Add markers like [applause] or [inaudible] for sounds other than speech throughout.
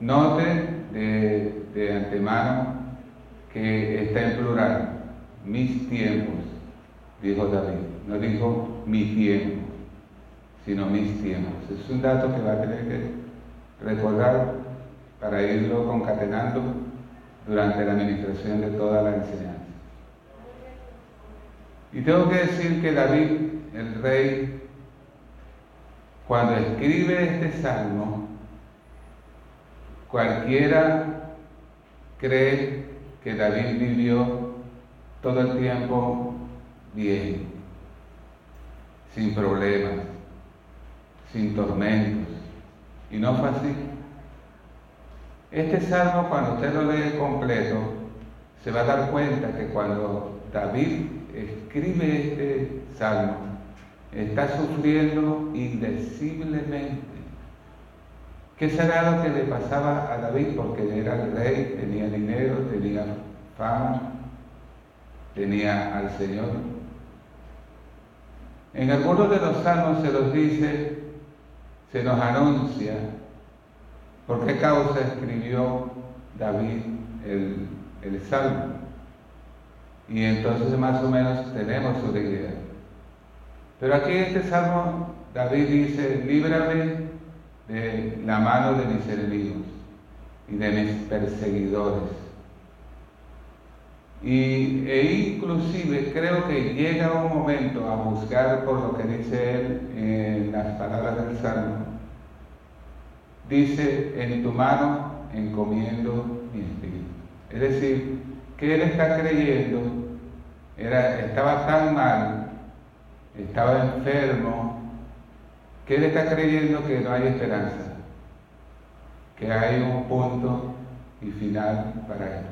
Note de, de antemano que está en plural, mis tiempos, dijo David. No dijo mi tiempo, sino mis tiempos. Es un dato que va a tener que recordar para irlo concatenando durante la administración de toda la enseñanza. Y tengo que decir que David, el rey, cuando escribe este salmo, cualquiera cree que David vivió todo el tiempo bien, sin problemas, sin tormentos. Y no fue así. Este salmo, cuando usted lo lee completo, se va a dar cuenta que cuando David escribe este salmo, está sufriendo indeciblemente. ¿Qué será lo que le pasaba a David? Porque era el rey, tenía dinero, tenía fama, tenía al Señor. En algunos de los salmos se nos dice, se nos anuncia por qué causa escribió David el, el salmo. Y entonces más o menos tenemos una idea. Pero aquí en este salmo David dice, líbrame de la mano de mis enemigos y de mis perseguidores. Y, e inclusive creo que llega un momento a buscar por lo que dice él en las palabras del Salmo. Dice, en tu mano encomiendo mi espíritu. Es decir, que él está creyendo, era, estaba tan mal, estaba enfermo, que él está creyendo que no hay esperanza, que hay un punto y final para él.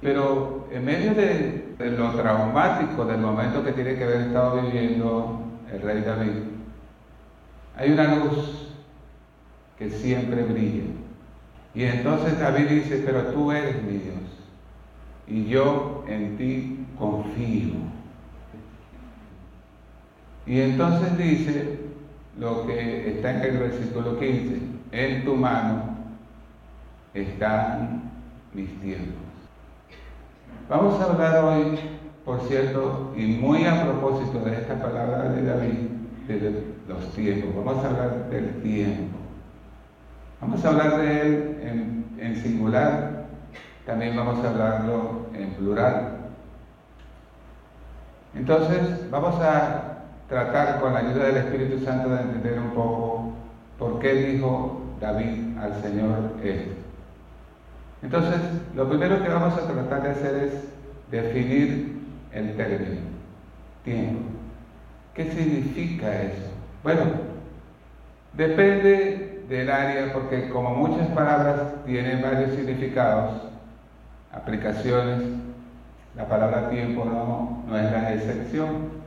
Pero en medio de, lo traumático del momento que tiene que haber estado viviendo el rey David, hay una luz que siempre brilla. Y entonces David dice, pero tú eres mi Dios, y yo en ti confío. Y entonces dice lo que está en el versículo 15, en tu mano están mis tiempos. Vamos a hablar hoy, por cierto, y muy a propósito de esta palabra de David, de los tiempos. Vamos a hablar del tiempo. Vamos a hablar de él en, singular, también vamos a hablarlo en plural. Entonces, vamos a tratar con la ayuda del Espíritu Santo de entender un poco por qué dijo David al Señor esto. Entonces, lo primero que vamos a tratar de hacer es definir el término, tiempo. ¿Qué significa eso? Bueno, depende del área, porque como muchas palabras tienen varios significados, aplicaciones, la palabra tiempo no, no es la excepción.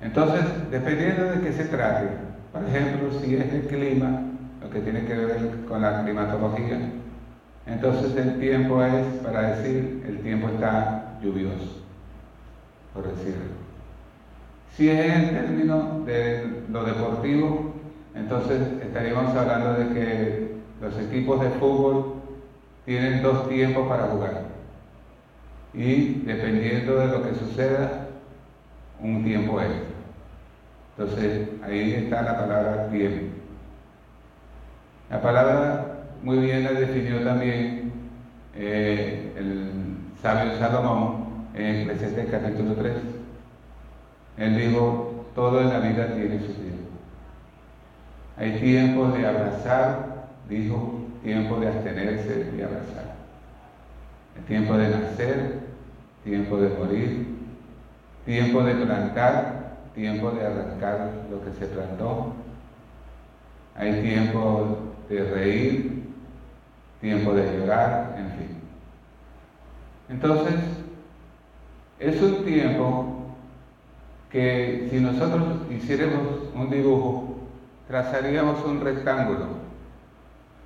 Entonces, dependiendo de qué se trate, por ejemplo, si es el clima, lo que tiene que ver con la climatología, entonces el tiempo es para decir el tiempo está lluvioso, por decirlo. Si es en términos de lo deportivo, entonces estaríamos hablando de que los equipos de fútbol tienen dos tiempos para jugar. Y dependiendo de lo que suceda, un tiempo extra. Entonces ahí está la palabra tiempo. La palabra muy bien la definió también eh, el sabio Salomón en Eclesiastes capítulo 3. Él dijo, todo en la vida tiene su tiempo. Hay tiempo de abrazar, dijo, tiempo de abstenerse de abrazar. El tiempo de nacer, tiempo de morir, tiempo de plantar, tiempo de arrancar lo que se plantó. Hay tiempo de reír, tiempo de llorar, en fin. Entonces, es un tiempo que si nosotros hiciéramos un dibujo, trazaríamos un rectángulo.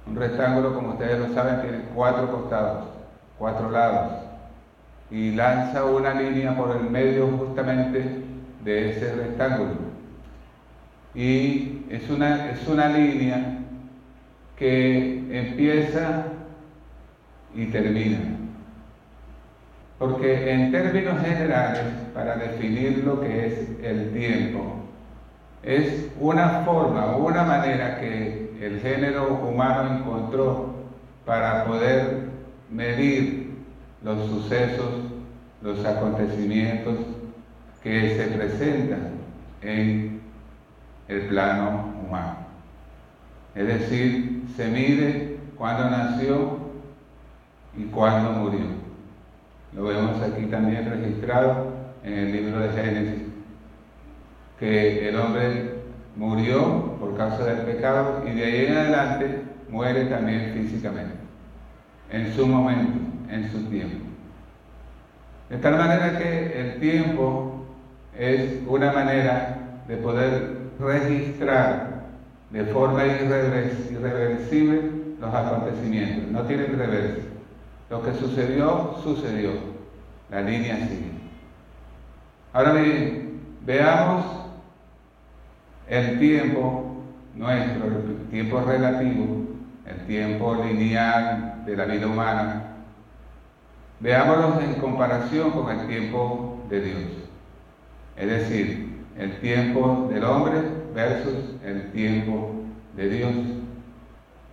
Un rectángulo, como ustedes lo saben, tiene cuatro costados, cuatro lados, y lanza una línea por el medio justamente de ese rectángulo. Y es una, es una línea que empieza y termina. Porque en términos generales, para definir lo que es el tiempo, es una forma una manera que el género humano encontró para poder medir los sucesos, los acontecimientos que se presentan en el plano humano. Es decir, se mide cuándo nació y cuándo murió. Lo vemos aquí también registrado en el libro de Génesis, que el hombre murió por causa del pecado y de ahí en adelante muere también físicamente, en su momento, en su tiempo. De tal manera que el tiempo es una manera de poder registrar de forma irreversible los acontecimientos, no tienen reverso. Lo que sucedió, sucedió. La línea sigue. Ahora bien, veamos el tiempo nuestro, el tiempo relativo, el tiempo lineal de la vida humana. Veámoslo en comparación con el tiempo de Dios. Es decir, el tiempo del hombre versus el tiempo de Dios.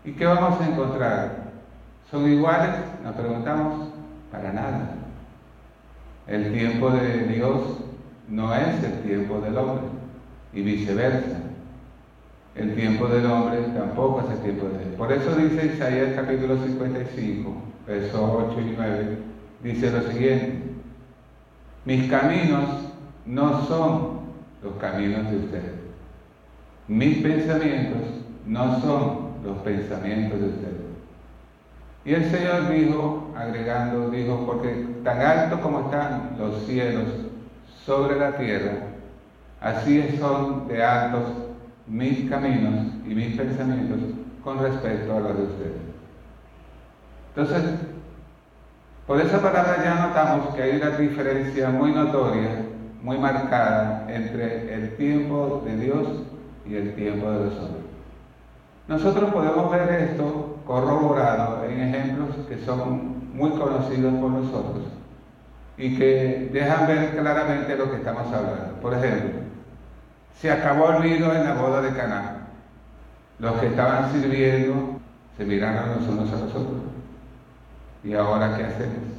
¿Y qué vamos a encontrar? ¿Son iguales? Nos preguntamos, para nada. El tiempo de Dios no es el tiempo del hombre y viceversa. El tiempo del hombre tampoco es el tiempo de Dios. Por eso dice Isaías capítulo 55, versos 8 y 9, dice lo siguiente, mis caminos no son los caminos de ustedes. Mis pensamientos no son los pensamientos de ustedes. Y el Señor dijo, agregando, dijo, porque tan alto como están los cielos sobre la tierra, así son de altos mis caminos y mis pensamientos con respecto a los de ustedes. Entonces, por esa palabra ya notamos que hay una diferencia muy notoria, muy marcada entre el tiempo de Dios y el tiempo de los hombres. Nosotros podemos ver esto corroborado en ejemplos que son muy conocidos por nosotros y que dejan ver claramente lo que estamos hablando. Por ejemplo, se acabó el vino en la boda de Caná. Los que estaban sirviendo se miraron los unos a los otros. ¿Y ahora qué hacemos?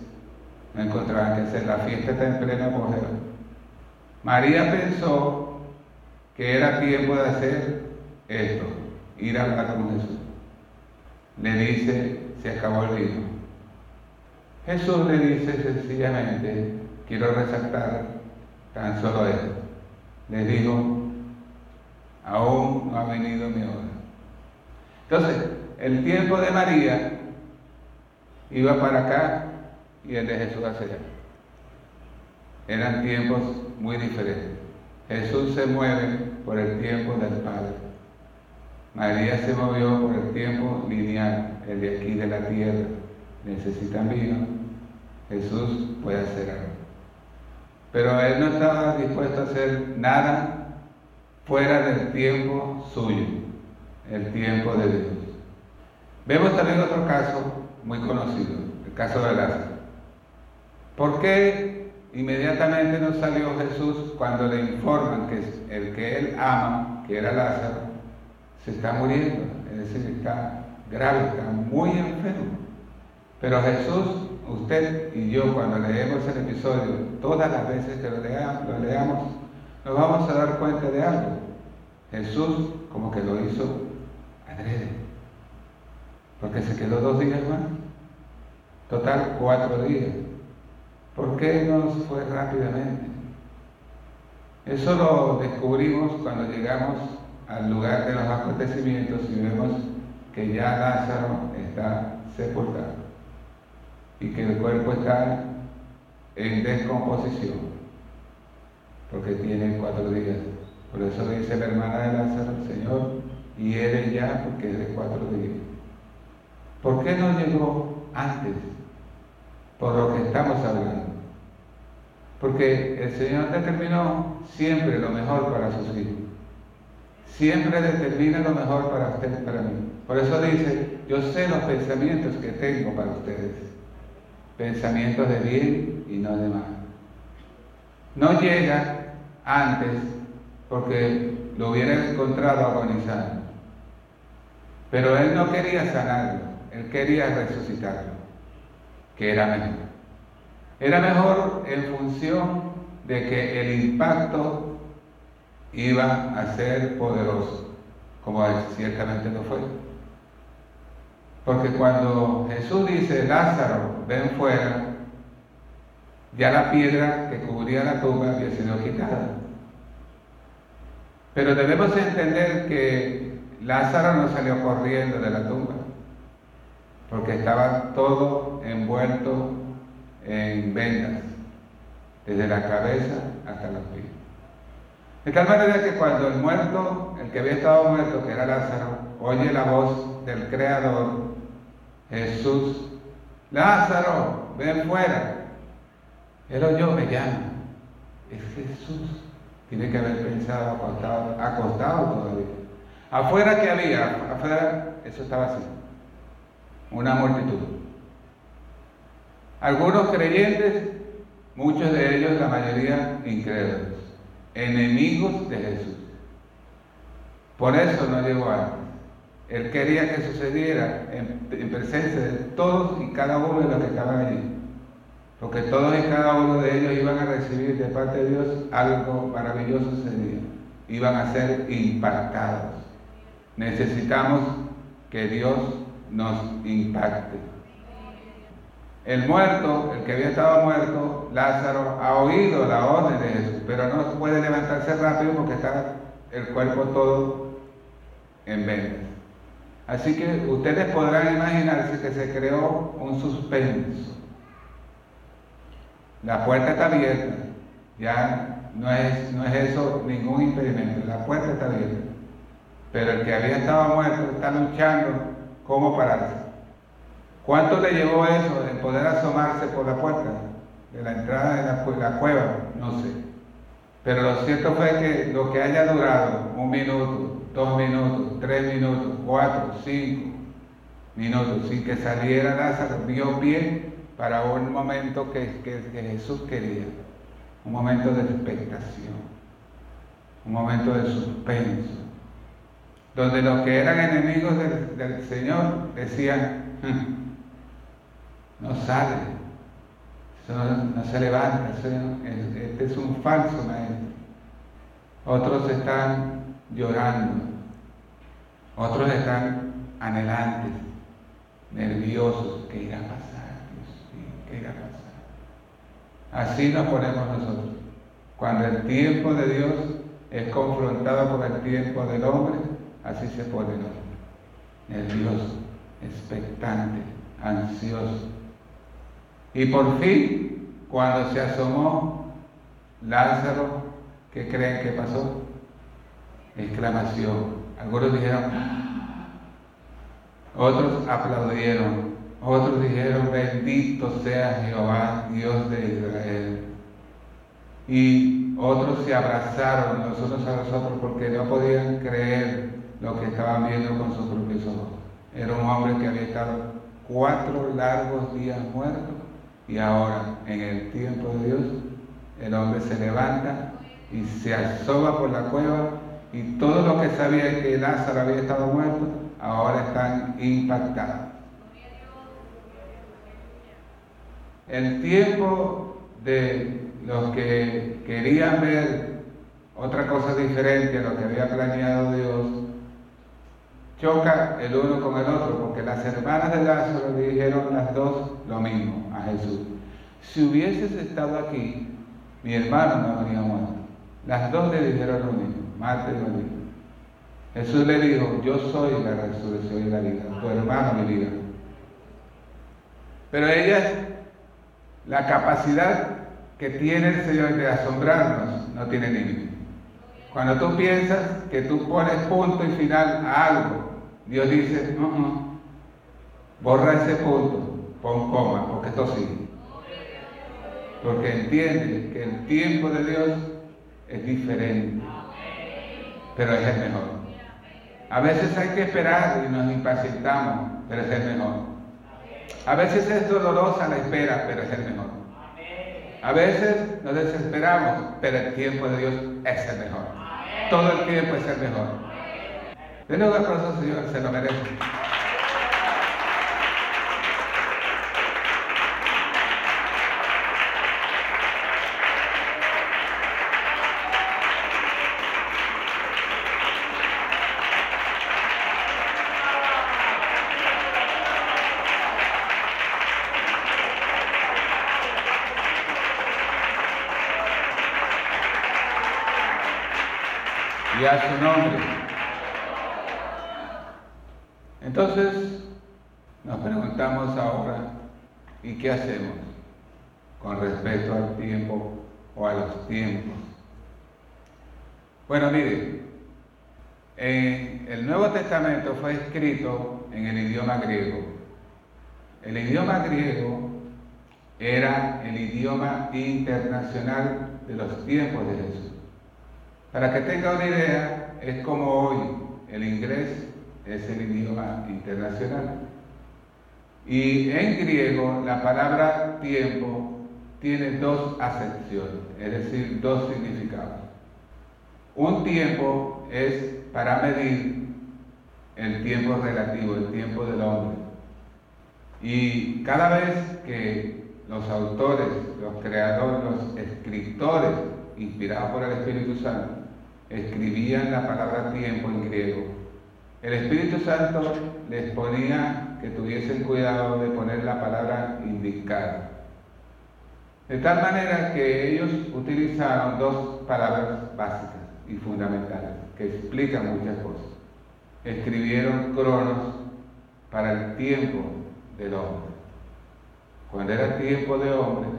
No encontraban que hacer. La fiesta está en pleno apogeo. María pensó que era tiempo de hacer esto ir a hablar con Jesús. Le dice, se acabó el vino. Jesús le dice sencillamente, quiero resaltar tan solo esto. Le dijo, aún no ha venido mi hora. Entonces, el tiempo de María iba para acá y el de Jesús hacia allá. Eran tiempos muy diferentes. Jesús se mueve por el tiempo del Padre. María se movió por el tiempo lineal, el de aquí de la tierra. Necesitan vino. Jesús puede hacer algo. Pero él no estaba dispuesto a hacer nada fuera del tiempo suyo, el tiempo de Dios. Vemos también otro caso muy conocido, el caso de Lázaro. ¿Por qué inmediatamente no salió Jesús cuando le informan que el que él ama, que era Lázaro, se está muriendo, es decir, está grave, está muy enfermo. Pero Jesús usted y yo cuando leemos el episodio, todas las veces que lo lo leamos, nos vamos a dar cuenta de algo. Jesús como que lo hizo adrede, porque se quedó dos días más. Total, cuatro días. ¿Por qué no fue rápidamente? Eso lo descubrimos cuando llegamos al lugar de los acontecimientos y vemos que ya Lázaro está sepultado y que el cuerpo está en descomposición, porque tiene cuatro días. Por eso dice la hermana de Lázaro, Señor, y eres ya porque es de cuatro días. ¿Por qué no llegó antes? Por lo que estamos hablando. Porque el Señor determinó siempre lo mejor para sus hijos. Siempre determina lo mejor para usted y para mí. Por eso dice, yo sé los pensamientos que tengo para ustedes. Pensamientos de bien y no de mal. No llega antes porque lo hubiera encontrado agonizando. Pero él no quería sanarlo, él quería resucitarlo, que era mejor. Era mejor en función de que el impacto iba a ser poderoso, como ciertamente lo fue. Porque cuando Jesús dice, Lázaro, ven fuera, ya la piedra que cubría la tumba había sido quitada. Pero debemos entender que Lázaro no salió corriendo de la tumba, porque estaba todo envuelto en vendas, desde la cabeza hasta los pies. De tal manera que cuando el muerto, el que había estado muerto, que era Lázaro, oye la voz del Creador, Jesús, Lázaro, ven fuera. Él oyó, me llama. Es Jesús. Tiene que haber pensado acostado, acostado todavía. Afuera que había, afuera, eso estaba así. Una multitud. Algunos creyentes, muchos de ellos, la mayoría incrédulos, enemigos de Jesús. Por eso no llegó antes. Él quería que sucediera en, presencia de todos y cada uno de los que estaban allí. Porque todos y cada uno de ellos iban a recibir de parte de Dios algo maravilloso ese día. Iban a ser impactados. Necesitamos que Dios nos impacte. El muerto, el que había estado muerto, Lázaro, ha oído la orden de Jesús, pero no puede levantarse rápido porque está el cuerpo todo en vendas. Así que ustedes podrán imaginarse que se creó un suspenso. La puerta está abierta, ya no es, no es eso ningún impedimento, la puerta está abierta. Pero el que había estado muerto está luchando cómo pararse. ¿Cuánto le llevó eso de poder asomarse por la puerta de la entrada de la, cueva? No sé. Pero lo cierto fue que lo que haya durado, un minuto, dos minutos, tres minutos, cuatro, cinco minutos, sin que saliera Lázaro, dio pie para un momento que, Jesús quería, un momento de expectación, un momento de suspenso, donde los que eran enemigos del, Señor decían, hmm, no sale, no, se levanta, este es un falso maestro. Otros están llorando, otros están anhelantes, nerviosos, ¿qué irá a pasar? Dios ¿qué irá a pasar? Así nos ponemos nosotros. Cuando el tiempo de Dios es confrontado con el tiempo del hombre, así se pone. Nervioso, expectante, ansioso. Y por fin, cuando se asomó Lázaro, ¿qué creen que pasó? Exclamación. Algunos dijeron, ¡Ah!". otros aplaudieron, otros dijeron, bendito sea Jehová, Dios de Israel. Y otros se abrazaron los unos a los otros porque no podían creer lo que estaban viendo con sus propios ojos. Era un hombre que había estado cuatro largos días muerto y ahora, en el tiempo de Dios, el hombre se levanta y se asoma por la cueva y todo lo que sabía que Lázaro había estado muerto, ahora están impactados. el tiempo de los que querían ver otra cosa diferente a lo que había planeado Dios, choca el uno con el otro, porque las hermanas de Lázaro le dijeron las dos lo mismo a Jesús. Si hubieses estado aquí, mi hermano no habría muerto. Las dos le dijeron lo mismo, Marta y María. Jesús le dijo, yo soy la resurrección y la vida, tu hermano mi vida. Pero ella, la capacidad que tiene el Señor de asombrarnos, no tiene límite. Cuando tú piensas que tú pones punto y final a algo, Dios dice, no, no, borra ese punto, pon coma, porque esto sigue. Porque entiende que el tiempo de Dios es diferente, pero es el mejor. A veces hay que esperar y nos impacientamos, pero es el mejor. A veces es dolorosa la espera, pero es el mejor. A veces nos desesperamos, pero el tiempo de Dios es el mejor. Todo el tiempo es el mejor. Denle un aplauso, Señor, se lo merece. y a su nombre. Entonces nos preguntamos ahora, ¿y qué hacemos con respecto al tiempo o a los tiempos? Bueno, mire, el Nuevo Testamento fue escrito en el idioma griego. El idioma griego era el idioma internacional de los tiempos de Jesús. Para que tenga una idea, es como hoy el inglés es el idioma internacional. Y en griego la palabra tiempo tiene dos acepciones, es decir, dos significados. Un tiempo es para medir el tiempo relativo, el tiempo del hombre. Y cada vez que los autores, los creadores, los escritores, inspirados por el Espíritu Santo, escribían la palabra tiempo en griego. El Espíritu Santo les ponía que tuviesen cuidado de poner la palabra indicar. De tal manera que ellos utilizaron dos palabras básicas y fundamentales que explican muchas cosas. Escribieron cronos para el tiempo del hombre. Cuando era tiempo de hombre,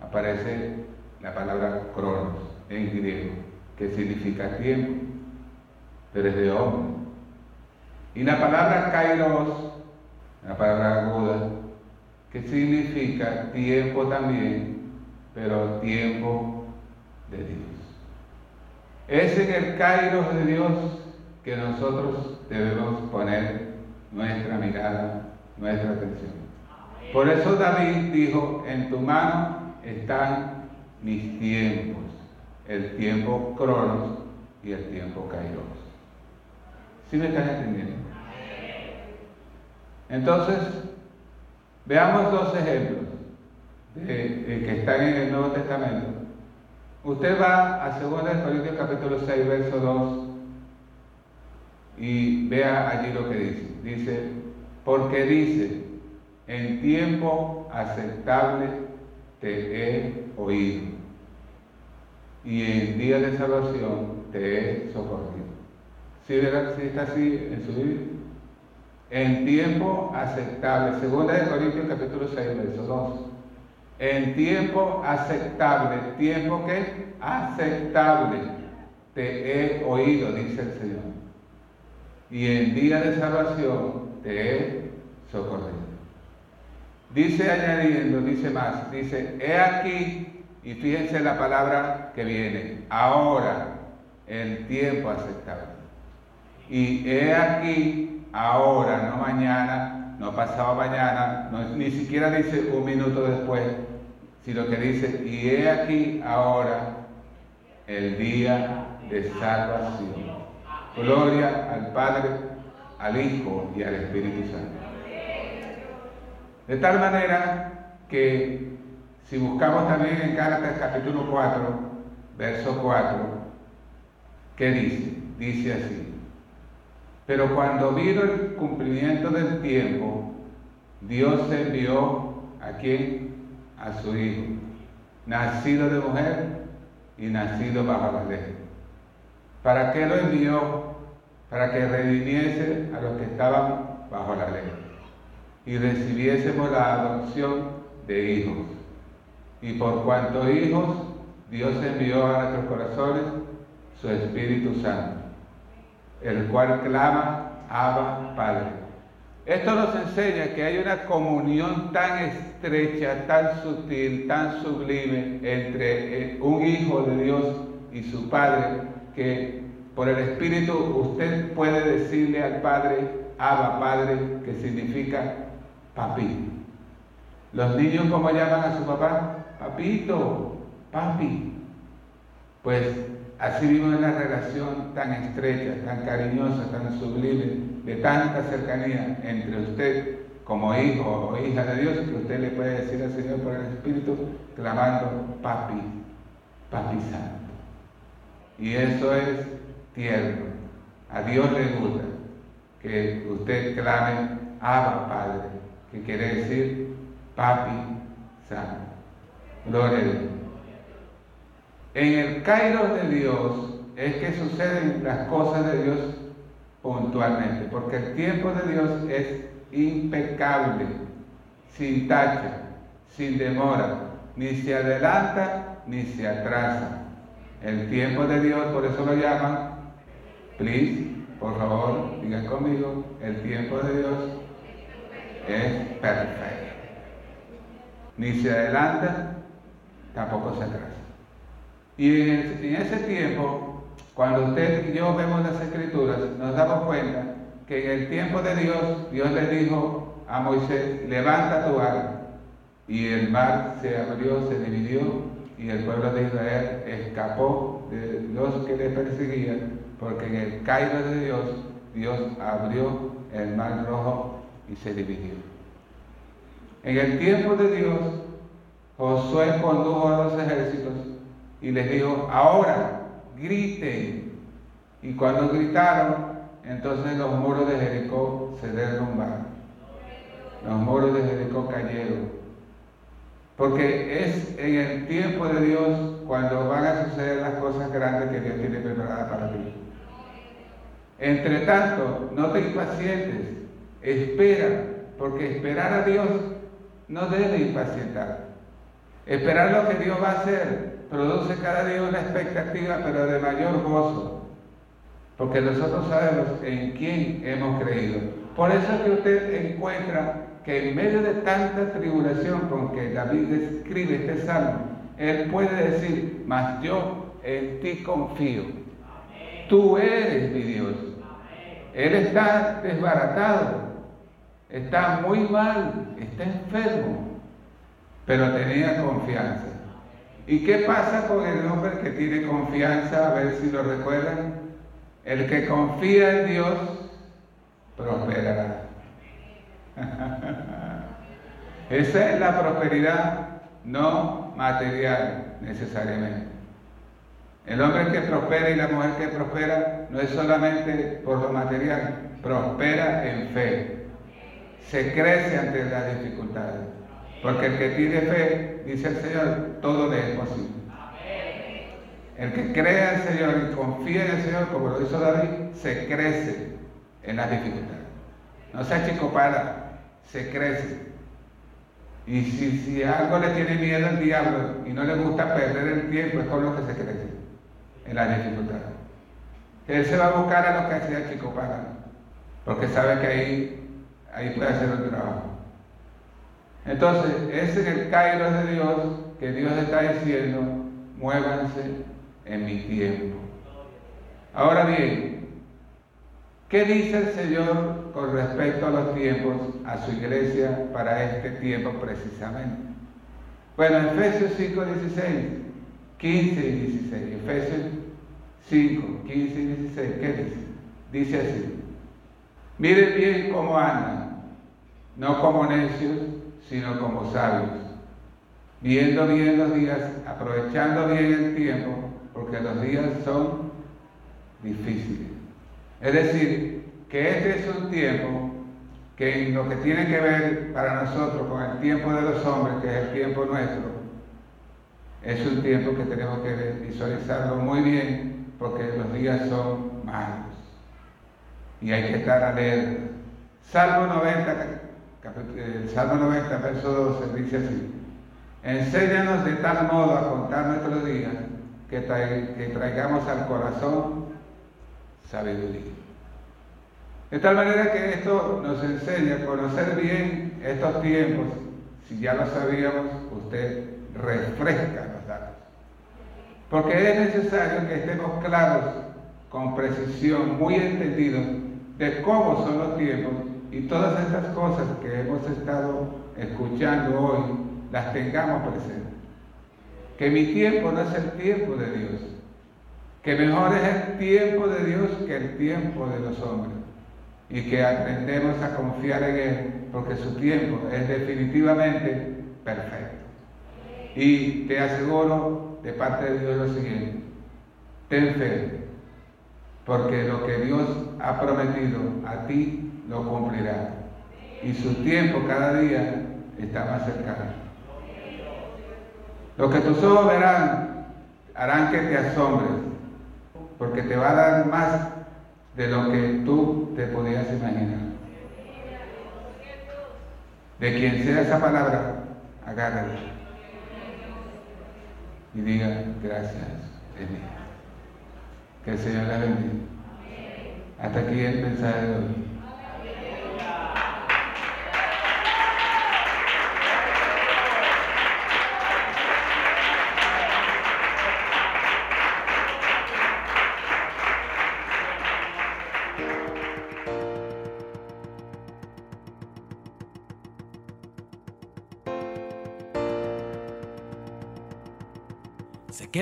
aparece la palabra cronos en griego que significa tiempo, pero es de hombre. Y la palabra kairos, la palabra aguda, que significa tiempo también, pero tiempo de Dios. Es en el kairos de Dios que nosotros debemos poner nuestra mirada, nuestra atención. Por eso David dijo, en tu mano están mis tiempos el tiempo cronos y el tiempo kairos. ¿Sí me están entendiendo? Entonces, veamos dos ejemplos de, que están en el Nuevo Testamento. Usted va a 2 Corintios capítulo 6, verso 2 y vea allí lo que dice. Dice, porque dice, en tiempo aceptable te he oído y en día de salvación te he socorrido. ¿Sí, ¿verdad? ¿Sí está así en su Biblia? En tiempo aceptable. Segunda de Corintios capítulo 6, verso 2. En tiempo aceptable. ¿Tiempo qué? Aceptable. Te he oído, dice el Señor. Y en día de salvación te he socorrido. Dice añadiendo, dice más, dice, he aquí y fíjense la palabra que viene, ahora, el tiempo aceptable. Y he aquí, ahora, no mañana, no pasado mañana, ni siquiera dice un minuto después, sino que dice, y he aquí, ahora, el día de salvación. Gloria al Padre, al Hijo y al Espíritu Santo. De tal manera que si buscamos también en Gálatas capítulo 4, verso 4, ¿qué dice? Dice así. Pero cuando vino el cumplimiento del tiempo, Dios envió a quién? A su Hijo, nacido de mujer y nacido bajo la ley. ¿Para qué lo envió? Para que redimiese a los que estaban bajo la ley y recibiésemos la adopción de hijos. Y por cuanto hijos, Dios envió a nuestros corazones su Espíritu Santo, el cual clama, Abba Padre. Esto nos enseña que hay una comunión tan estrecha, tan sutil, tan sublime entre eh, un hijo de Dios y su Padre, que por el Espíritu usted puede decirle al Padre, Abba Padre, que significa papi. Los niños, ¿cómo llaman a su papá? Papito, papi. Pues así vimos una relación tan estrecha, tan cariñosa, tan sublime, de tanta cercanía entre usted como hijo o hija de Dios, que usted le puede decir al Señor por el Espíritu, clamando, papi, papi santo. Y eso es tierno. A Dios le gusta que usted clame, Abba Padre, que quiere decir papi santo. Gloria a Dios. En el Cairo de Dios es que suceden las cosas de Dios puntualmente, porque el tiempo de Dios es impecable, sin tacha, sin demora, ni se adelanta ni se atrasa. El tiempo de Dios, por eso lo llaman, please, por favor, digan conmigo, el tiempo de Dios es perfecto. Ni se adelanta, tampoco se atrasa. Y en, ese tiempo, cuando usted y yo vemos las escrituras, nos damos cuenta que en el tiempo de Dios, Dios le dijo a Moisés, levanta tu arma. Y el mar se abrió, se dividió, y el pueblo de Israel escapó de los que le perseguían, porque en el Cairo de Dios, Dios abrió el mar rojo y se dividió. En el tiempo de Dios, Josué condujo a los ejércitos y les dijo, ahora griten. Y cuando gritaron, entonces los muros de Jericó se derrumbaron. Los muros de Jericó cayeron. Porque es en el tiempo de Dios cuando van a suceder las cosas grandes que Dios tiene preparadas para ti. Entre tanto, no te impacientes, espera, porque esperar a Dios no debe impacientar. Esperar lo que Dios va a hacer produce cada día una expectativa, pero de mayor gozo, porque nosotros sabemos en quién hemos creído. Por eso es que usted encuentra que en medio de tanta tribulación con que David escribe este salmo, él puede decir, mas yo en ti confío. Tú eres mi Dios. Él está desbaratado, está muy mal, está enfermo, pero tenía confianza. ¿Y qué pasa con el hombre que tiene confianza? A ver si lo recuerdan. El que confía en Dios prosperará. [laughs] Esa es la prosperidad no material necesariamente. El hombre que prospera y la mujer que prospera no es solamente por lo material, prospera en fe. Se crece ante las dificultades. Porque el que tiene fe, dice el Señor, todo le es posible. El que cree al Señor y confía en el Señor, como lo hizo David, se crece en las dificultades. No se achicopada, se crece. Y si, si algo le tiene miedo al diablo y no le gusta perder el tiempo, es con lo que se crece en las dificultades. Él se va a buscar a los que hacía achicopada, porque sabe que ahí, ahí puede hacer el trabajo. Entonces, es en el Cairo de Dios que Dios está diciendo, muévanse en mi tiempo. Ahora bien, ¿qué dice el Señor con respecto a los tiempos, a su iglesia para este tiempo precisamente? Bueno, Efesios 5, 16, 15 y 16. Efesios 5, 15 y 16, ¿qué dice? Dice así, miren bien cómo andan, no como necios, sino como sabios, viendo bien los días, aprovechando bien el tiempo, porque los días son difíciles. Es decir, que este es un tiempo que en lo que tiene que ver para nosotros con el tiempo de los hombres, que es el tiempo nuestro, es un tiempo que tenemos que visualizarlo muy bien porque los días son malos y hay que estar alerta. Salmo 90, el Salmo 90, verso 12 dice así, enséñanos de tal modo a contar nuestros días que, que traigamos al corazón sabiduría. De tal manera que esto nos enseña a conocer bien estos tiempos. Si ya lo sabíamos, usted refresca los datos. Porque es necesario que estemos claros, con precisión, muy entendidos de cómo son los tiempos y todas estas cosas que hemos estado escuchando hoy las tengamos presentes. Que mi tiempo no es el tiempo de Dios, que mejor es el tiempo de Dios que el tiempo de los hombres y que aprendemos a confiar en Él porque su tiempo es definitivamente perfecto. Y te aseguro de parte de Dios lo siguiente, ten fe, porque lo que Dios ha prometido a ti lo cumplirá. Y su tiempo cada día está más cercano. Lo que tus ojos verán harán que te asombres, porque te va a dar más de lo que tú te podías imaginar. De quien sea esa palabra, agárrala y diga gracias, Que el Señor la bendiga. Hasta aquí el mensaje de hoy.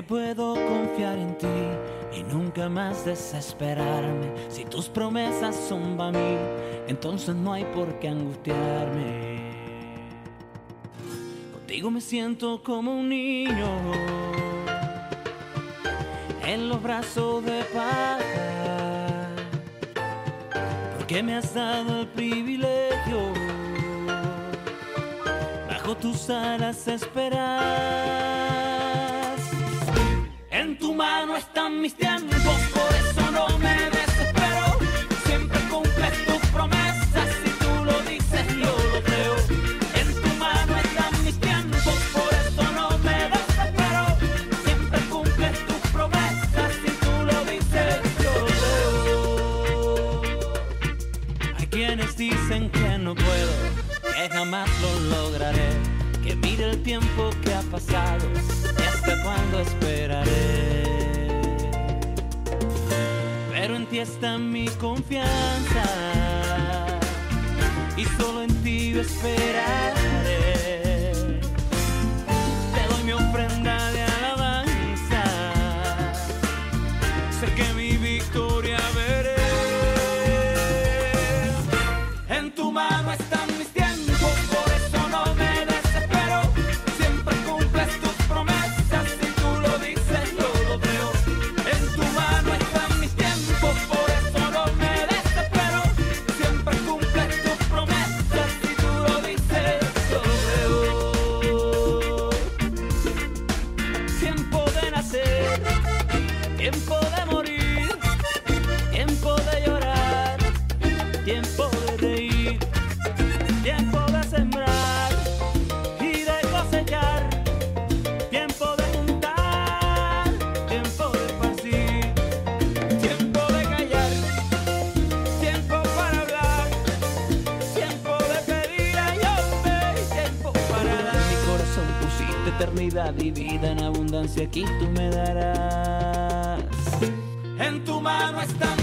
Que puedo confiar en ti y nunca más desesperarme. Si tus promesas son para mí, entonces no hay por qué angustiarme. Contigo me siento como un niño en los brazos de paz. Porque me has dado el privilegio bajo tus alas esperar mano están mis tiempos, por eso no me desespero. Siempre cumples tus promesas, si tú lo dices yo lo creo. En tu mano están mis tiempos, por eso no me desespero. Siempre cumples tus promesas, si tú lo dices yo lo creo. Hay quienes dicen que no puedo, que jamás lo lograré. Que mire el tiempo que ha pasado hasta cuándo esperaré ti está mi confianza y solo en ti esperaré. Vida en abundancia aquí tú me darás. En tu mano está